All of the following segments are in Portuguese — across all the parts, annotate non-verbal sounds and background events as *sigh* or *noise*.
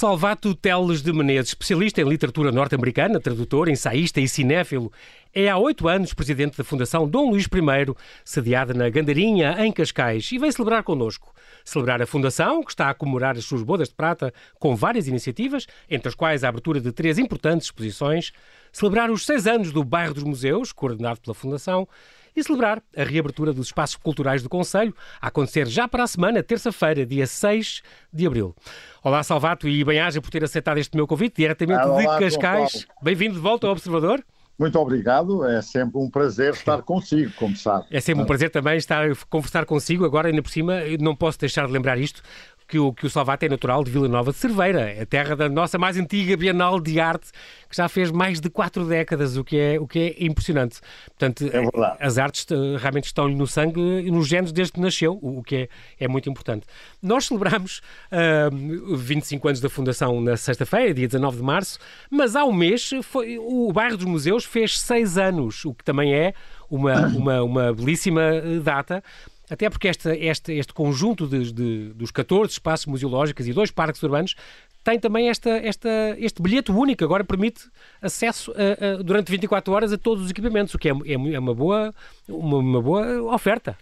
Salvato Teles de Menezes, especialista em literatura norte-americana, tradutor, ensaísta e cinéfilo, é há oito anos presidente da Fundação Dom Luís I, sediada na Gandarinha, em Cascais, e vem celebrar connosco. Celebrar a Fundação, que está a comemorar as suas bodas de prata com várias iniciativas, entre as quais a abertura de três importantes exposições, celebrar os seis anos do Bairro dos Museus, coordenado pela Fundação, e celebrar a reabertura dos espaços culturais do Conselho, a acontecer já para a semana, terça-feira, dia 6 de abril. Olá, Salvato, e bem-aja por ter aceitado este meu convite, diretamente ah, olá, de Cascais. Bem-vindo de volta ao Observador. Muito obrigado, é sempre um prazer estar consigo, como sabe. É sempre um prazer também estar conversar consigo. Agora, ainda por cima, não posso deixar de lembrar isto que o, que o Salvato é natural de Vila Nova de Cerveira, a terra da nossa mais antiga Bienal de Arte, que já fez mais de quatro décadas, o que é, o que é impressionante. Portanto, é as artes eh, realmente estão-lhe no sangue e nos genes desde que nasceu, o que é, é muito importante. Nós celebramos uh, 25 anos da Fundação na sexta-feira, dia 19 de março, mas há um mês foi, o bairro dos museus fez seis anos, o que também é uma, uma, uma belíssima eh, data. Até porque este, este, este conjunto de, de, dos 14 espaços museológicos e dois parques urbanos tem também esta, esta, este bilhete único, agora permite acesso a, a, durante 24 horas a todos os equipamentos, o que é, é, é uma, boa, uma, uma, boa oferta.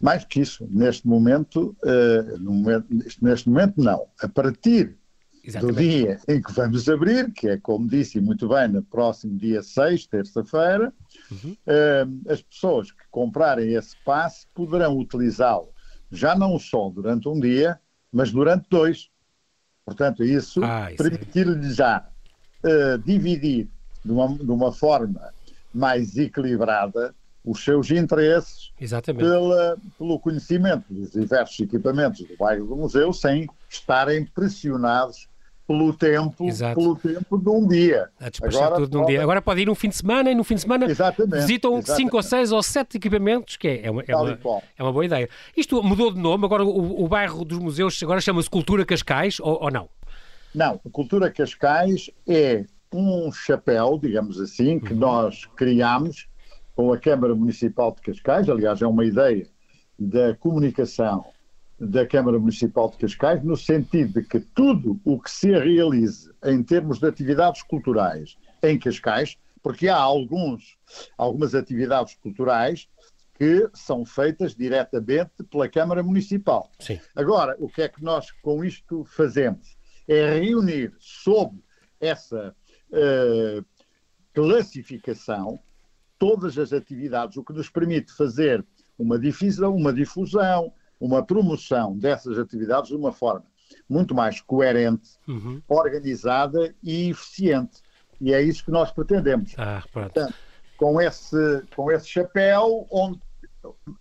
Mais que isso, neste momento, uh, neste momento não. A partir Exatamente. do dia em que vamos abrir, que é, como disse muito bem, no próximo dia 6, terça-feira, uhum. uh, as pessoas que comprarem esse passe poderão utilizá-lo já não só durante um dia, mas durante dois. Portanto, isso, ah, isso permitir-lhe já uh, dividir de uma, de uma forma mais equilibrada os seus interesses pela, pelo conhecimento dos diversos equipamentos do bairro do museu sem estarem pressionados pelo tempo, pelo tempo de um dia. A despachar Agora, tudo num dia. Agora pode ir um fim de semana e no fim de semana exatamente, visitam exatamente. cinco ou seis ou sete equipamentos, que é, é, uma, é, uma, é uma boa ideia. Isto mudou de nome, agora o, o bairro dos museus agora chama-se Cultura Cascais, ou, ou não? Não, Cultura Cascais é um chapéu, digamos assim, que uhum. nós criámos com a Câmara Municipal de Cascais, aliás é uma ideia da comunicação da Câmara Municipal de Cascais, no sentido de que tudo o que se realize em termos de atividades culturais em Cascais, porque há alguns, algumas atividades culturais que são feitas diretamente pela Câmara Municipal. Sim. Agora, o que é que nós com isto fazemos? É reunir sob essa uh, classificação todas as atividades, o que nos permite fazer uma difusão, uma difusão, uma promoção dessas atividades de uma forma muito mais coerente, uhum. organizada e eficiente. E é isso que nós pretendemos. Ah, Portanto, com esse, com esse chapéu, onde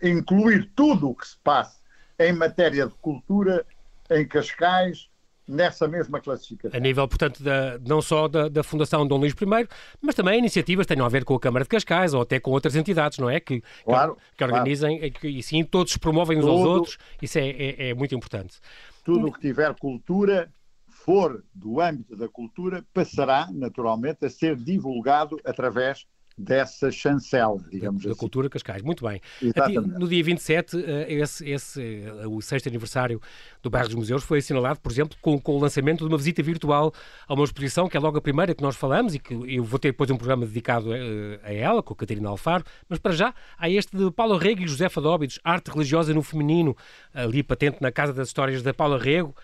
incluir tudo o que se passa em matéria de cultura em Cascais, nessa mesma classificação. A nível, portanto, da, não só da, da, Fundação Dom Luís I, mas também iniciativas que tenham a ver com a Câmara de Cascais ou até com outras entidades, não é? Que, claro, que, que organizem claro. e, e sim todos promovem uns Tudo, aos outros. Isso é, é, é muito importante. Tudo o que tiver cultura for do âmbito da cultura passará naturalmente a ser divulgado através dessa chancela, digamos da, assim. Da cultura Cascais, muito bem. Exatamente. No dia 27, eh, esse, esse, eh, o sexto aniversário do Bairro dos Museus foi assinalado, por exemplo, com, com, o lançamento de uma visita virtual a uma exposição, que é logo a primeira que nós falamos e que eu vou ter depois um programa dedicado a, eh, a ela, com a Catarina Alfaro, mas para já há este de Paulo Rego e José Fadóbidos, Arte Religiosa no Feminino, ali patente na Casa das Histórias da Paula Rego,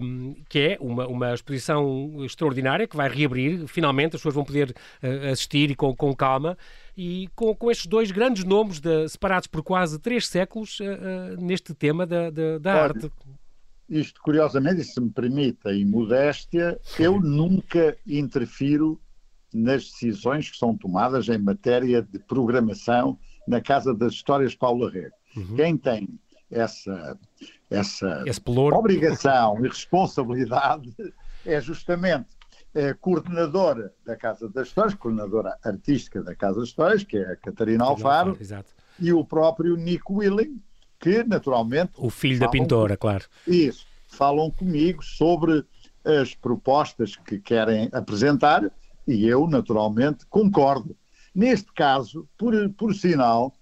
um, que é uma, uma exposição extraordinária que vai reabrir, finalmente as pessoas vão poder uh, assistir e com, com calma, e com, com estes dois grandes nomes de, separados por quase três séculos uh, uh, neste tema da, da, da arte. Isto, curiosamente, se me permite, em modéstia, eu nunca interfiro nas decisões que são tomadas em matéria de programação na Casa das Histórias Paula Rego. Uhum. Quem tem essa, essa obrigação e responsabilidade *laughs* é justamente a coordenadora da Casa das Histórias, coordenadora artística da Casa das Histórias, que é a Catarina Alfaro, Alfaro e o próprio Nico Willing, que naturalmente. O filho da pintora, claro. Isso. Falam comigo sobre as propostas que querem apresentar e eu, naturalmente, concordo. Neste caso, por, por sinal,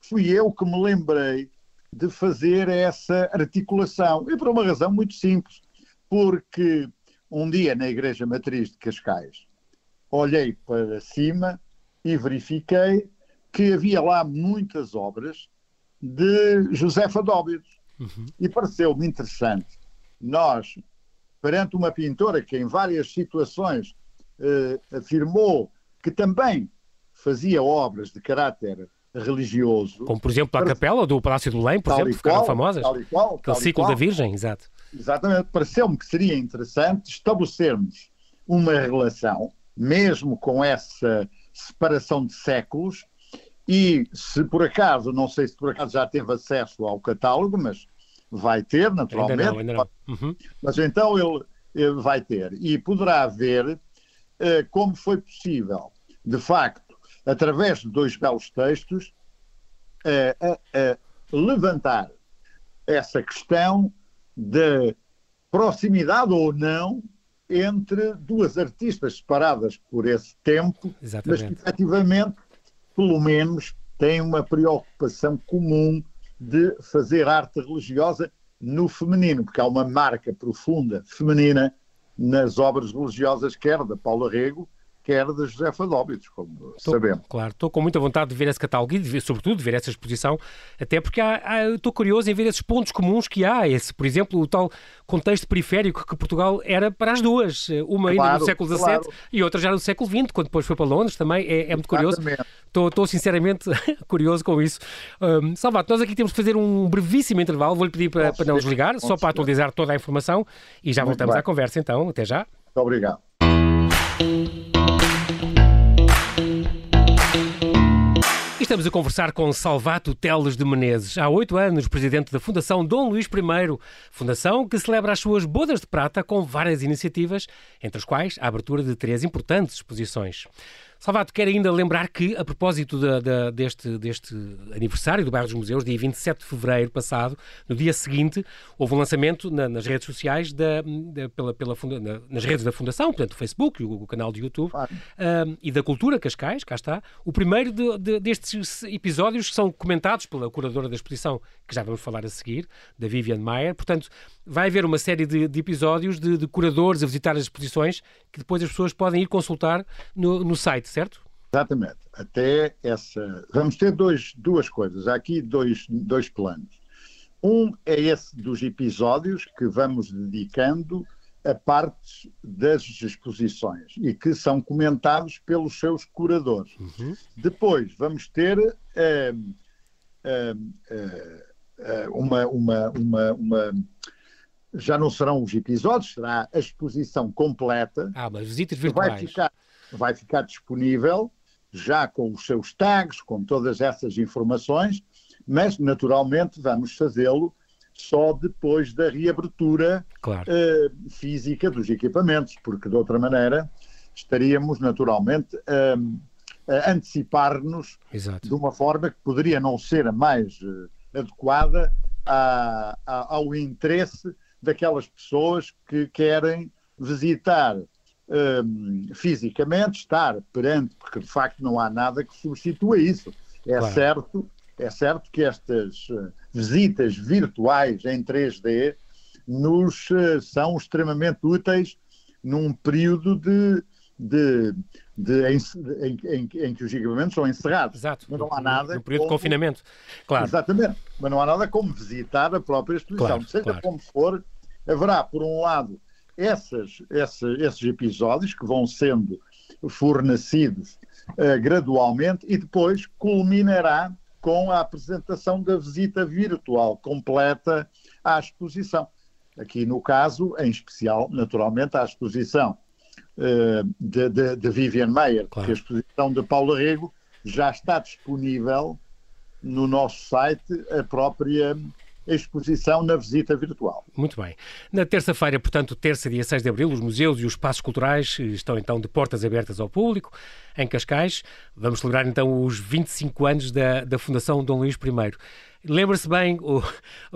fui eu que me lembrei de fazer essa articulação. E por uma razão muito simples, porque um dia na Igreja Matriz de Cascais, olhei para cima e verifiquei que havia lá muitas obras de Josefa Dóbidos. Uhum. E pareceu-me interessante nós, perante uma pintora que em várias situações eh, afirmou que também fazia obras de caráter religioso. Como, por exemplo, a capela do Palácio do Lém, por exemplo, ficaram qual, famosas. Tal e qual, Aquele ciclo da Virgem, exato. Exatamente. Pareceu-me que seria interessante estabelecermos uma relação, mesmo com essa separação de séculos, e se por acaso, não sei se por acaso já teve acesso ao catálogo, mas vai ter, naturalmente. Ainda não, ainda não. Uhum. Mas então ele, ele, vai ter. E poderá ver uh, como foi possível, de facto, através de dois belos textos, uh, uh, levantar essa questão de proximidade ou não entre duas artistas separadas por esse tempo, Exatamente. mas que efetivamente, pelo menos, têm uma preocupação comum de fazer arte religiosa no feminino, porque há uma marca profunda feminina nas obras religiosas, quer da Paula Rego, quer da Josefa Dóbitos, como estou, sabemos. Claro, estou com muita vontade de ver esse catálogo e, de ver, sobretudo, de ver essa exposição, até porque há, há, estou curioso em ver esses pontos comuns que há. Esse, por exemplo, o tal contexto periférico que Portugal era para as duas. Uma ainda claro, no século XVII claro. e outra já no século XX, quando depois foi para Londres também. É, é muito curioso. Estou, estou, sinceramente *laughs* curioso com isso. Um, Salvato, nós aqui temos que fazer um brevíssimo intervalo. Vou-lhe pedir para, para não desligar, só para atualizar toda a informação e já muito voltamos bem. à conversa então. Até já. Muito obrigado. Estamos a conversar com Salvato Teles de Menezes, há oito anos presidente da Fundação Dom Luís I, fundação que celebra as suas bodas de prata com várias iniciativas, entre as quais a abertura de três importantes exposições. Salvato, quero ainda lembrar que, a propósito de, de, deste, deste aniversário do Bairro dos Museus, dia 27 de fevereiro passado, no dia seguinte, houve um lançamento na, nas redes sociais, da, da pela, pela na, nas redes da Fundação, portanto, o Facebook, o, o canal de YouTube, claro. um, e da Cultura Cascais, cá está, o primeiro de, destes episódios que são comentados pela curadora da exposição, que já vamos falar a seguir, da Vivian Mayer. Portanto, vai haver uma série de, de episódios de, de, curadores a visitar as exposições que depois as pessoas podem ir consultar no, no site, certo? Exatamente. Até essa. Vamos ter dois, duas coisas. Há aqui dois, dois planos. Um é esse dos episódios que vamos dedicando a partes das exposições e que são comentados pelos seus curadores. Uhum. Depois vamos ter uh, uh, uh, uma, uma, uma, uma já não serão os episódios, será a exposição completa. Ah, mas visitas virtuais. Vai ficar, vai ficar disponível já com os seus tags, com todas essas informações, mas naturalmente vamos fazê-lo só depois da reabertura claro. uh, física dos equipamentos, porque de outra maneira estaríamos naturalmente uh, a antecipar-nos de uma forma que poderia não ser a mais uh, adequada a, a, ao interesse daquelas pessoas que querem visitar um, fisicamente, estar perante, porque de facto não há nada que substitua isso. É claro. certo, é certo que estas uh, visitas virtuais em 3D nos uh, são extremamente úteis num período de, de, de em, em, em, em, que os equipamentos são encerrados. Exato. Mas não há nada. No período como, de confinamento. Claro. Exatamente. Mas não há nada como visitar a própria exposição. Claro, Seja claro. como for, haverá, por um lado, essas, essa, esses episódios que vão sendo fornecidos uh, gradualmente e depois culminará com a apresentação da visita virtual completa à exposição. Aqui no caso, em especial, naturalmente, à exposição uh, de, de, de, Vivian Mayer, claro. que a exposição de Paulo Rego já está disponível no nosso site, a própria exposição na visita virtual. Muito bem. Na terça-feira, portanto, terça, dia 6 de abril, os museus e os espaços culturais estão então de portas abertas ao público em Cascais. Vamos celebrar então os 25 anos da, da Fundação Dom Luís I. Lembra-se bem, o,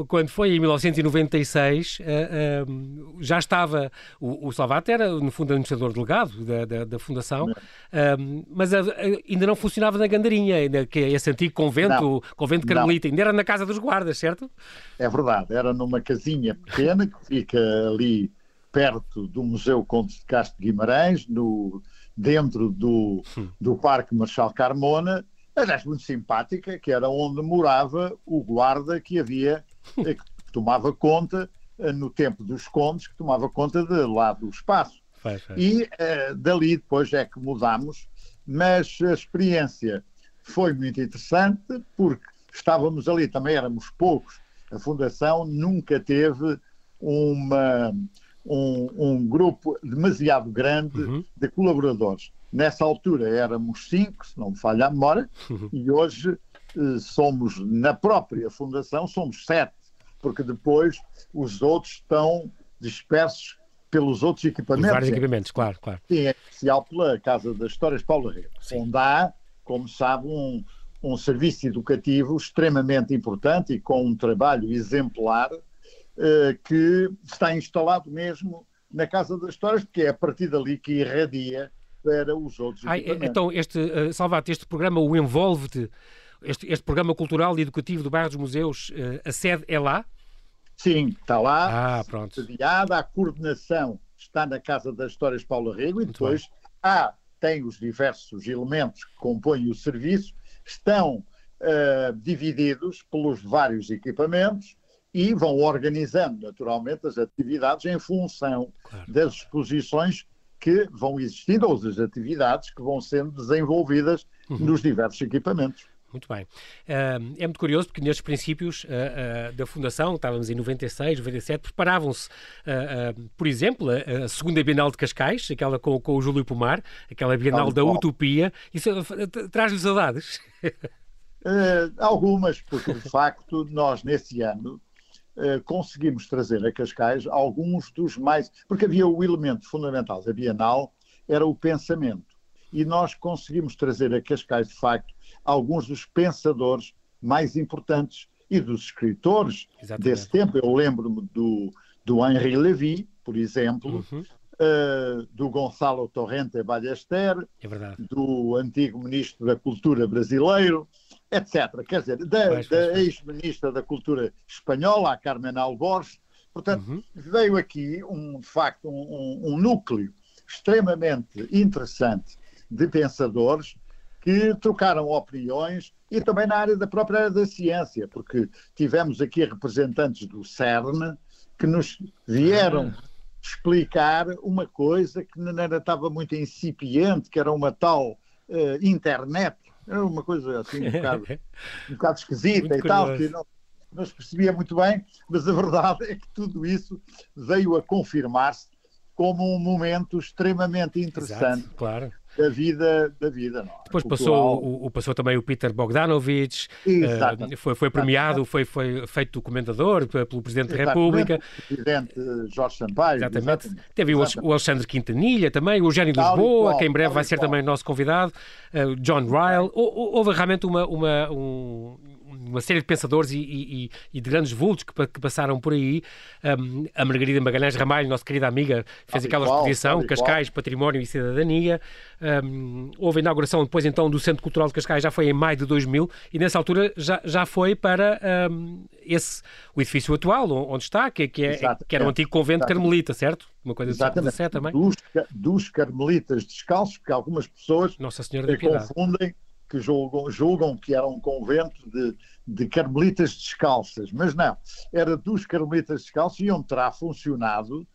quando foi em 1996, uh, uh, já estava, o, o era, no fundo, administrador delegado da, da, da Fundação, uh, mas ainda não funcionava na Gandarinha, ainda, que é esse antigo convento, não, convento carmelita, ainda era na Casa dos Guardas, certo? É verdade, era numa casinha pequena que fica ali perto do Museu Conde de Castro Guimarães, no, dentro do, do Parque Marchal Carmona, aliás, muito simpática, que era onde morava o guarda que havia, eh, que tomava conta, eh, no tempo dos condes, que tomava conta de lá do espaço. Vai, vai. E uh, dali depois é que mudámos, mas a experiência foi muito interessante porque estávamos ali, também éramos poucos. A Fundação nunca teve uma, um, um grupo demasiado grande Uhum. de colaboradores. Nessa altura éramos cinco, se não me falha a memória, Uhum. e hoje eh, somos, na própria Fundação, somos sete, porque depois os outros estão dispersos pelos outros Os equipamentos. vários equipamentos, claro, claro. Sim, é especial pela Casa das Histórias Paulo Rego, onde há, como sabe, um, um serviço educativo extremamente importante e com um trabalho exemplar eh, que está instalado mesmo na Casa das Histórias, porque é a partir dali que irradia para os outros Ai, então, este, uh, Salvato, este programa, o Envolve-te, este, este programa cultural e educativo do Bairro dos Museus, uh, a sede é lá? Sim, está lá, Ah, pronto. sediada, a coordenação está na Casa das Histórias Paulo Rego e depois há, tem os diversos elementos que compõem o serviço, estão ah, divididos pelos vários equipamentos e vão organizando naturalmente as atividades em função Claro. das exposições que vão existindo ou das atividades que vão sendo desenvolvidas Uhum. nos diversos equipamentos. Muito bem. Uh, é muito curioso porque nestes princípios uh, uh, da Fundação, estávamos em 96, 97, preparavam-se, por exemplo, a, a segunda Bienal de Cascais, aquela com, com o Júlio Pomar, aquela Bienal da. Utopia. Isso traz-lhe saudades? Eh, algumas, porque de facto nós nesse ano eh, conseguimos trazer a Cascais alguns dos mais. Porque havia o elemento fundamental da Bienal, era o pensamento. E nós conseguimos trazer a Cascais, de facto, alguns dos pensadores mais importantes e dos escritores Exatamente. desse tempo. Eu lembro-me do, do Henri Levy, por exemplo, Uhum, eh, do Gonçalo Torrente Ballester, é do antigo ministro da Cultura brasileiro, etc. Quer dizer, da, da ex-ministra da Cultura espanhola, a Carmen Alborz. Portanto, Uhum. veio aqui, um, de facto, um, um- núcleo extremamente interessante de pensadores que trocaram opiniões e também na área da própria área da ciência, porque tivemos aqui representantes do CERN que nos vieram Ah. explicar uma coisa que não era, estava muito incipiente, que era uma tal eh, internet, era uma coisa assim um *laughs* bocado, um bocado esquisita e tal, que não, não se percebia muito bem, mas a verdade é que tudo isso veio a confirmar-se como um momento extremamente interessante Exato, claro. Da vida, da vida não é? Depois passou, o, o- passou também o Peter Bogdanovich, Exatamente. uh, foi, foi premiado, foi, foi feito documentador pe- pelo Presidente da Exatamente, República. o Presidente Jorge Sampaio. Exatamente. Teve o, Exatamente. o Alexandre Quintanilha também, o Eugénio de Tal Lisboa, qual, que em breve vai ser qual. também nosso convidado, uh, John Ryle. Hou- hou- Houve realmente uma, uma, um- uma série de pensadores e, e- e- de grandes vultos que, que passaram por aí. Um, a Margarida Magalhães Ramalho, nossa querida amiga, fez aquela exposição. Cascais, Património e Cidadania. Um, houve a inauguração depois então do Centro Cultural de Cascais, já foi em maio de 2000, e nessa altura já, já foi para um, esse, o edifício atual, onde está, que, que, é, que era o antigo convento Exatamente. carmelita, certo? Uma coisa do século Exatamente. XVII também. Dos, dos carmelitas descalços, porque algumas pessoas Nossa Senhora confundem que julgam, julgam que era um convento de, de carmelitas descalças, mas não, era dos carmelitas descalços e onde terá funcionado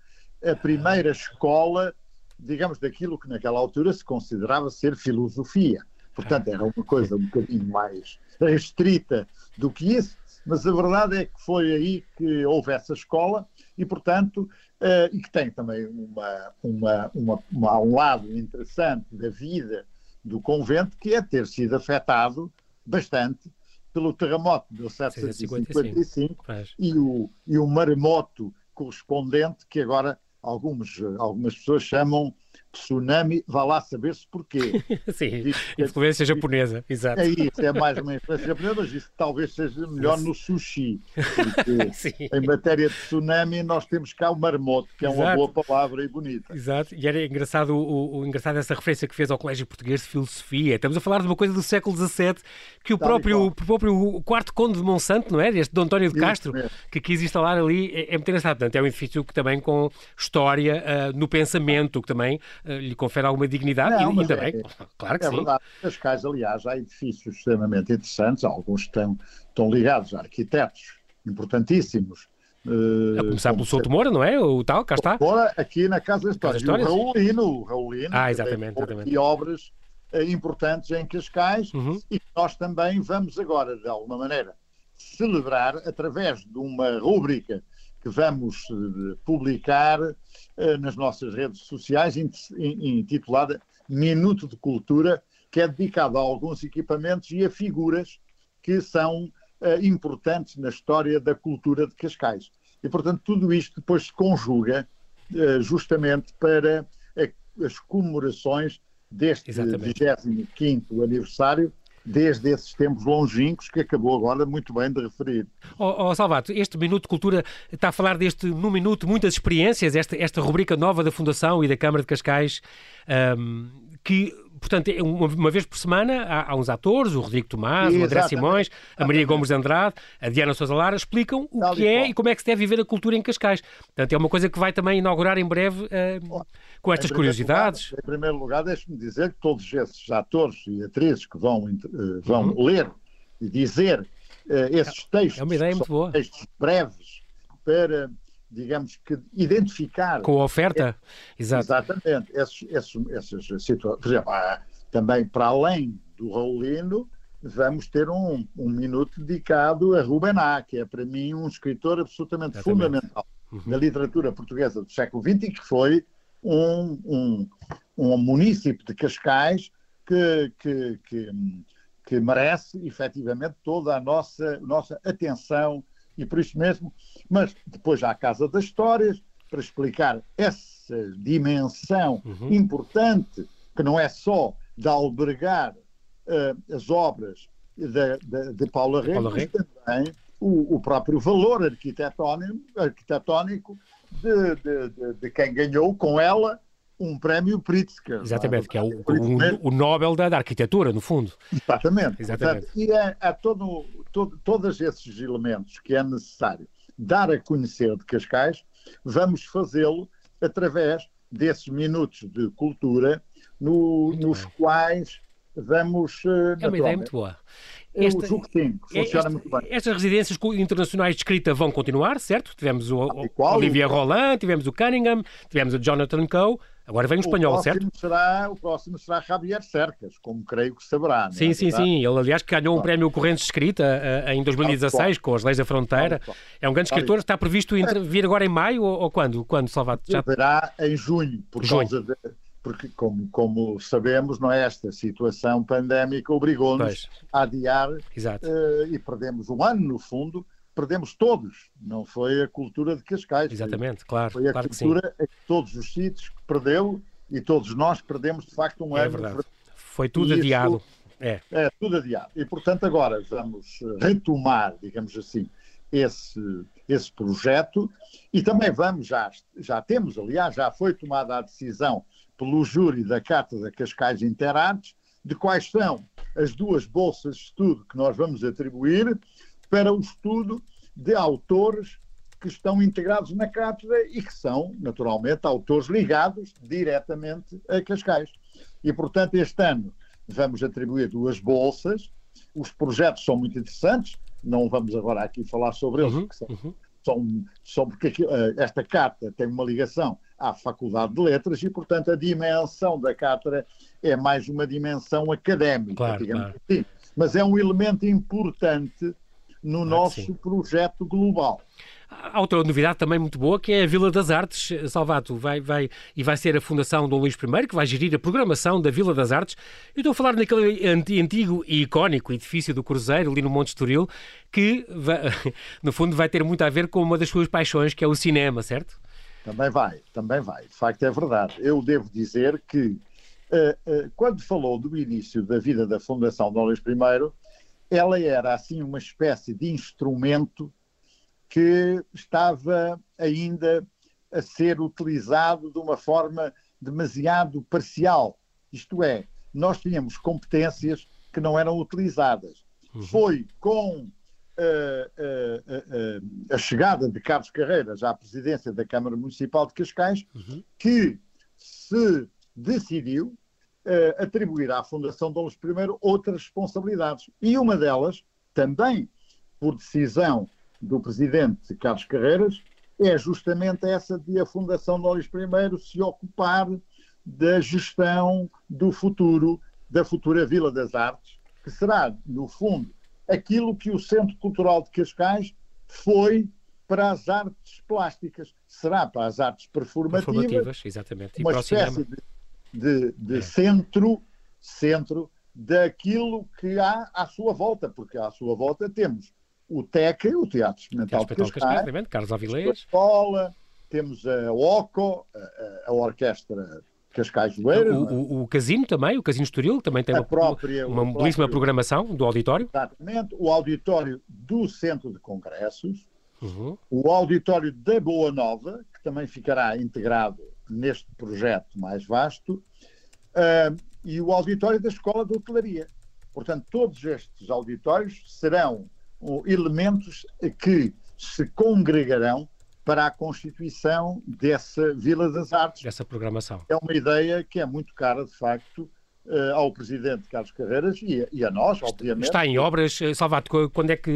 a primeira escola, digamos, daquilo que naquela altura se considerava ser filosofia. Portanto, era uma coisa um bocadinho mais restrita do que isso, mas a verdade é que foi aí que houve essa escola e, portanto, eh, e que tem também uma, uma, uma, uma- um lado interessante da vida do convento, que é ter sido afetado bastante pelo terremoto de 1755 Pois. e o, e o maremoto correspondente, que agora alguns, algumas pessoas chamam tsunami, vá lá saber-se porquê. *laughs* Sim, influência japonesa, exato. É isso, é mais uma influência japonesa, mas isso talvez seja melhor no sushi. *laughs* em matéria de tsunami, nós temos cá o marmoto, que é uma exato. boa palavra e bonita. Exato, e era engraçado, o, o, engraçado essa referência que fez ao Colégio Português de Filosofia. Estamos a falar de uma coisa do século XVII que o próprio, o próprio quarto conde de Monsanto, não é? Este Dom António de Castro, que quis instalar ali, é, é muito engraçado. Portanto, é um edifício que também com história uh, no pensamento, que também lhe confere alguma dignidade não, e ainda é, bem. Claro que é sim. Verdade. Cascais, aliás, há edifícios extremamente interessantes, alguns estão, estão ligados a arquitetos importantíssimos. Uh, a começar pelo Souto Moura, não é? O tal, cá está. Moura, aqui na Casa das Histórias. O Raulino, o Raulino. Ah, exatamente. exatamente. E obras uh, importantes em Cascais uhum. e que nós também vamos agora, de alguma maneira, celebrar através de uma rúbrica que vamos publicar eh, nas nossas redes sociais, intitulada Minuto de Cultura, que é dedicado a alguns equipamentos e a figuras que são uh, importantes na história da cultura de Cascais. E, portanto, tudo isto depois se conjuga uh, justamente para as comemorações deste Exatamente. 25º aniversário desde esses tempos longínquos que acabou agora muito bem de referir. Oh, oh, Salvato, este Minuto de Cultura está a falar deste, no minuto, muitas experiências, esta, esta rubrica nova da Fundação e da Câmara de Cascais, um, que portanto, é uma, uma, vez por semana há, há, uns atores, o Rodrigo Tomás, o André Simões, a Maria Gomes de Andrade, a Diana Sousa Lara, explicam o Tal que é e como é que se deve viver a cultura em Cascais. Portanto, é uma coisa que vai também inaugurar em breve uh, com estas curiosidades. Lugar, em primeiro lugar, deixe-me dizer que todos esses atores e atrizes que vão, uh, vão uhum. ler e dizer uh, esses textos, é muito boa. textos breves para digamos que, identificar. Com a oferta? Exato. Exatamente. Esses, esses, essas situações. Por exemplo, há, também para além do Raulino, vamos ter um, um minuto dedicado a Ruben A, que é para mim um escritor absolutamente Exatamente. fundamental uhum. na literatura portuguesa do século XX e que foi um, um, um munícipe de Cascais que, que, que, que merece efetivamente toda a nossa, nossa atenção e por isso mesmo, mas depois há a Casa das Histórias, para explicar essa dimensão uhum. importante, que não é só de albergar uh, as obras de, de, de Paula Rei, mas também o, o, próprio valor arquitetónico, arquitetónico de, de, de, quem ganhou com ela um prémio Pritzker. Exatamente, é? que é o, o, o Nobel da, da, arquitetura, no fundo. Exatamente. Exatamente. Portanto, e há, há todo, todo, todos esses elementos que é necessário dar a conhecer de Cascais, vamos fazê-lo através desses minutos de cultura no, nos quais vamos. É uma ideia muito boa. Esta, que sim, funciona muito bem. Estas residências internacionais de escrita vão continuar, certo? Tivemos o, o Olivia Roland, tivemos o Cunningham, tivemos o Jonathan Coe, agora vem o espanhol, o certo? Será, o próximo será Javier Cercas, como creio que saberá. Sim, é? sim, sim. Ele, aliás, ganhou um prémio Correntes de Escrita uh, em 2016 com as Leis da Fronteira. É um grande escritor, está previsto vir agora em maio ou, ou quando? Quando, Salvador? Já... Verá em junho, por junho. causa de porque, como, como sabemos, não é esta situação pandémica obrigou-nos a adiar uh, e perdemos um ano, no fundo, perdemos todos, não foi a cultura de Cascais. Exatamente, foi, claro. Foi a claro cultura em todos os sítios que perdeu e todos nós perdemos, de facto, um é ano. Verdade. Foi tudo adiado. é. é, tudo adiado. E, portanto, agora vamos retomar, digamos assim, esse, esse projeto e também vamos, já, já temos, aliás, já foi tomada a decisão pelo júri da Carta da Cascais Interartes de quais são as duas bolsas de estudo que nós vamos atribuir para o estudo de autores que estão integrados na cátedra e que são, naturalmente, autores ligados diretamente a Cascais. E, portanto, este ano vamos atribuir duas bolsas. Os projetos são muito interessantes, não vamos agora aqui falar sobre eles, uhum, são, uhum. são, são, porque aqui, uh, esta carta tem uma ligação à Faculdade de Letras e, portanto, a dimensão da cátedra é mais uma dimensão académica, claro, digamos claro. assim. Mas é um elemento importante no nosso projeto global. Há outra novidade também muito boa, que é a Vila das Artes, Salvato, vai, vai, e vai ser a Fundação Dom Luís I, que vai gerir a programação da Vila das Artes. Eu estou a falar naquele antigo e icónico edifício do Cruzeiro, ali no Monte Estoril, que, vai, *laughs* no fundo, vai ter muito a ver com uma das suas paixões, que é o cinema, certo? Também vai, também vai. De facto, é verdade. Eu devo dizer que, uh, uh, quando falou do início da vida da Fundação Dom Luís I, ela era, assim, uma espécie de instrumento que estava ainda a ser utilizado de uma forma demasiado parcial. Isto é, nós tínhamos competências que não eram utilizadas. Uhum. Foi com a chegada de Carlos Carreiras à presidência da Câmara Municipal de Cascais, uhum. que se decidiu uh, atribuir à Fundação Dom Luís I outras responsabilidades. E uma delas, também por decisão do presidente Carlos Carreiras, é justamente essa de a Fundação Dom Luís I se ocupar da gestão do futuro, da futura Vila das Artes, que será, no fundo, aquilo que o Centro Cultural de Cascais foi para as artes plásticas. Será para as artes performativas, performativas exatamente. uma espécie de, de, de é. centro, centro daquilo que há à sua volta, porque à sua volta temos o TEC, o Teatro Experimental de Cascais, Carlos Avilés, a escola, temos a OCO, a, a Orquestra Cascais Joeira. O, o, o, Casino também, o Casino Estoril, também tem uma, própria, uma belíssima programação do auditório. Exatamente, o auditório do Centro de Congressos, uhum. o auditório da Boa Nova, que também ficará integrado neste projeto mais vasto, uh, e o auditório da Escola de Hotelaria. Portanto, todos estes auditórios serão elementos que se congregarão para a constituição dessa Vila das Artes. Dessa programação. É uma ideia que é muito cara, de facto, ao Presidente Carlos Carreiras e, e, a nós, obviamente. Está em obras, eh, Salvato, quando é que...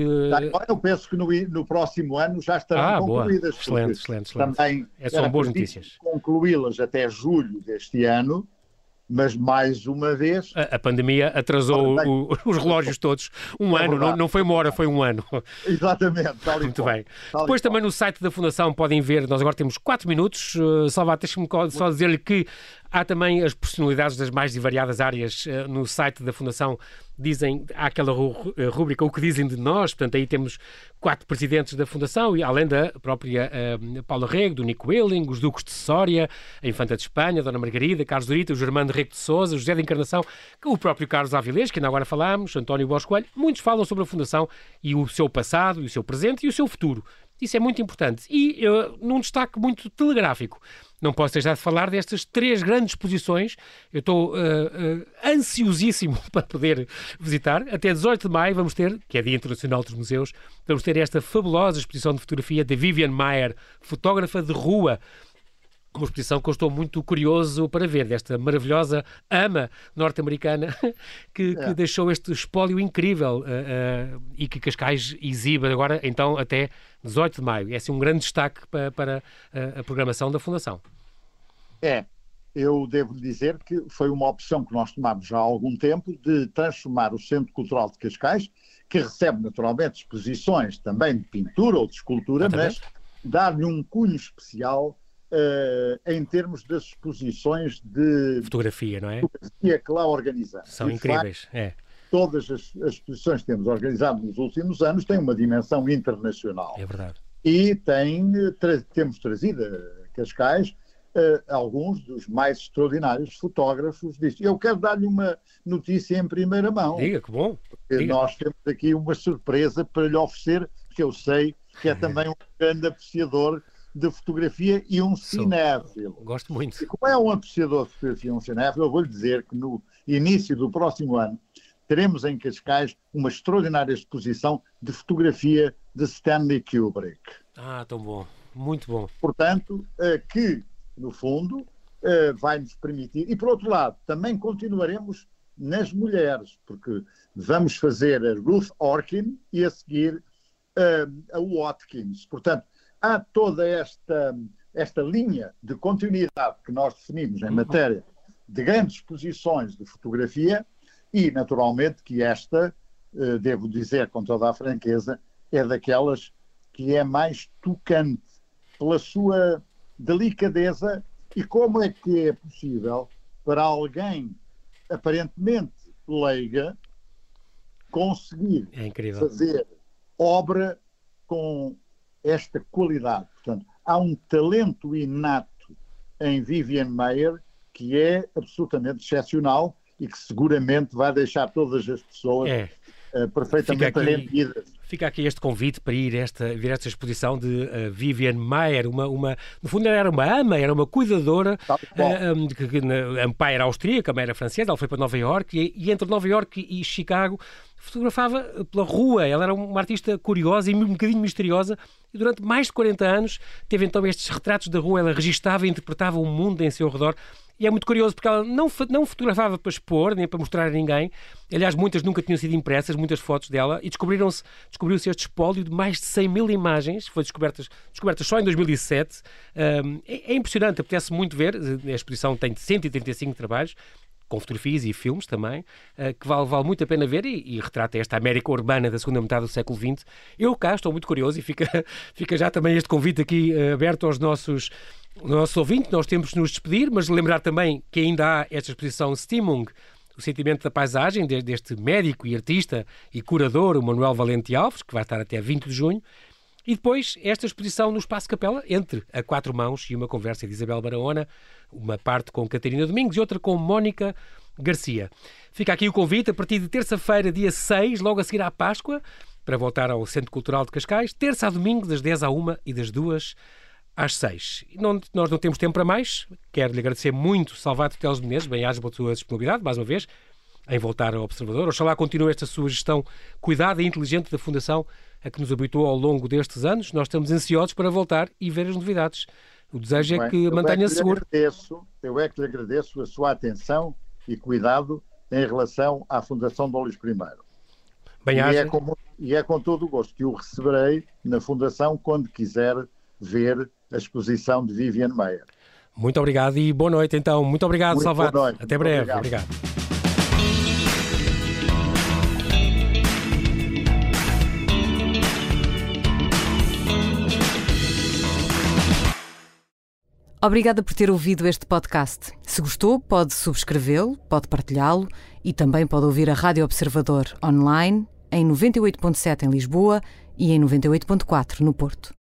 Eu penso que no, no próximo ano já estarão ah, concluídas. Boa. Excelente, excelente, excelente. Também é, são boas notícias. Concluí-las até julho deste ano, mas mais uma vez. A, a pandemia atrasou o, os relógios todos. Um é ano, não, não, foi uma hora, foi um ano. Exatamente, tal Muito bem. Depois também no site da Fundação podem ver, nós agora temos 4 minutos. Uh, Salvat, deixa-me só dizer-lhe que Há também as personalidades das mais variadas áreas uh, no site da Fundação. Dizem, aquela eh, rúbrica O que dizem de nós, portanto, aí temos quatro presidentes da Fundação, e além da própria uh, Paula Rego, do Nico Willing, os Duques de Soria, a Infanta de Espanha, a Dona Margarida, Carlos Dorita, o Germano Rego de Souza, José da Encarnação, o próprio Carlos Avilés, que ainda agora falámos, António Bosco Coelho, muitos falam sobre a Fundação e o seu passado, e o seu presente e o seu futuro. Isso é muito importante. E uh, num destaque muito telegráfico, não posso deixar de falar destas três grandes exposições. Eu estou uh, uh, ansiosíssimo *laughs* para poder visitar. Até 18 de maio vamos ter, que é Dia Internacional dos Museus, vamos ter esta fabulosa exposição de fotografia de Vivian Mayer, fotógrafa de rua uma exposição que eu estou muito curioso para ver, desta maravilhosa ama norte-americana *laughs* que, é. que, deixou este espólio incrível uh, uh, e que Cascais exibe agora, então, até 18 de maio. É assim um grande destaque para, para a, a programação da Fundação. É, eu devo dizer que foi uma opção que nós tomámos já há algum tempo de transformar o Centro Cultural de Cascais, que recebe naturalmente exposições também de pintura ou de escultura, mas dar-lhe um cunho especial Uh, em termos das exposições de fotografia, não é? Fotografia que lá organizamos. São incríveis, facto, é. Todas as, as, exposições que temos organizado nos últimos anos têm uma dimensão internacional. É verdade. E tem, tra temos trazido a Cascais uh, alguns dos mais extraordinários fotógrafos disto. Eu quero dar-lhe uma notícia em primeira mão. Diga, que bom. Diga. nós temos aqui uma surpresa para lhe oferecer, que eu sei que é também um grande apreciador de fotografia e um cinéfilo. Gosto muito. E como é um apreciador de fotografia e um cinéfilo, eu vou-lhe dizer que no início do próximo ano teremos em Cascais uma extraordinária exposição de fotografia de Stanley Kubrick. Ah, tão bom. Muito bom. Portanto, eh, que, no fundo, eh, vai nos permitir. E, por outro lado, também continuaremos nas mulheres, porque vamos fazer a Ruth Orkin e a seguir eh, a Watkins. Portanto, há toda esta, esta linha de continuidade que nós definimos em uhum. matéria de grandes exposições de fotografia e, naturalmente, que esta, eh, devo dizer com toda a franqueza, é daquelas que é mais tocante pela sua delicadeza e como é que é possível para alguém aparentemente leiga conseguir é fazer obra com esta qualidade. Portanto, há um talento inato em Vivian Mayer que é absolutamente excepcional e que seguramente vai deixar todas as pessoas é. uh, perfeitamente arrependidas Fica aqui este convite para ir esta, ver esta exposição de uh, Vivian Mayer, uma, uma, no fundo ela era uma ama, era uma cuidadora, uh, um, que, que, a pai era austríaca, a mãe era francesa, ela foi para Nova Iorque e, e entre Nova Iorque e Chicago fotografava pela rua, ela era uma artista curiosa e um bocadinho misteriosa e durante mais de 40 anos teve então estes retratos da rua, ela registava e interpretava o mundo em seu redor e é muito curioso porque ela não, não fotografava para expor, nem para mostrar a ninguém. Aliás, muitas nunca tinham sido impressas, muitas fotos dela, e descobriram-se, descobriu-se este espólio de mais de 100 mil imagens, foi descobertas, descobertas só em 2007. Um, é, é impressionante, apetece muito ver. A exposição tem 135 trabalhos, com fotografias e filmes também, uh, que vale, vale muito a pena ver e, e, retrata esta América urbana da segunda metade do século XX. Eu cá estou muito curioso e fica, *laughs* fica já também este convite aqui uh, aberto aos nossos, nossos ouvintes. Nós temos de nos despedir, mas lembrar também que ainda há esta exposição Stimung, o sentimento da paisagem, deste médico e artista e curador, o Manuel Valente Alves, que vai estar até 20 de junho. E depois esta exposição no Espaço Capela, entre a quatro mãos e uma conversa de Isabel Barahona, uma parte com Catarina Domingos e outra com Mónica Garcia. Fica aqui o convite a partir de terça-feira, dia 6, logo a seguir à Páscoa, para voltar ao Centro Cultural de Cascais, terça a domingo, das 10 à 1 e das 2 às 6. Não, nós não temos tempo para mais. Quero lhe agradecer muito, Salvador Teles Menezes, bem-aja pela sua disponibilidade, mais uma vez, em voltar ao Observador. Oxalá continue esta sua gestão cuidada e inteligente da Fundação a que nos habituou ao longo destes anos. Nós estamos ansiosos para voltar e ver as novidades. O desejo é que mantenha-se é seguro. Agradeço, eu é que lhe agradeço a sua atenção e cuidado em relação à Fundação Dom Luís I. Bem, e, é com, e é com todo o gosto que o receberei na Fundação quando quiser ver a exposição de Vivian Meyer. Muito obrigado e boa noite então. Muito obrigado, Muito Salvador. Até breve. obrigado. obrigado. Obrigada por ter ouvido este podcast. Se gostou, pode subscrevê-lo, pode partilhá-lo e também pode ouvir a Rádio Observador online em 98.7 em Lisboa e em 98.4 no Porto.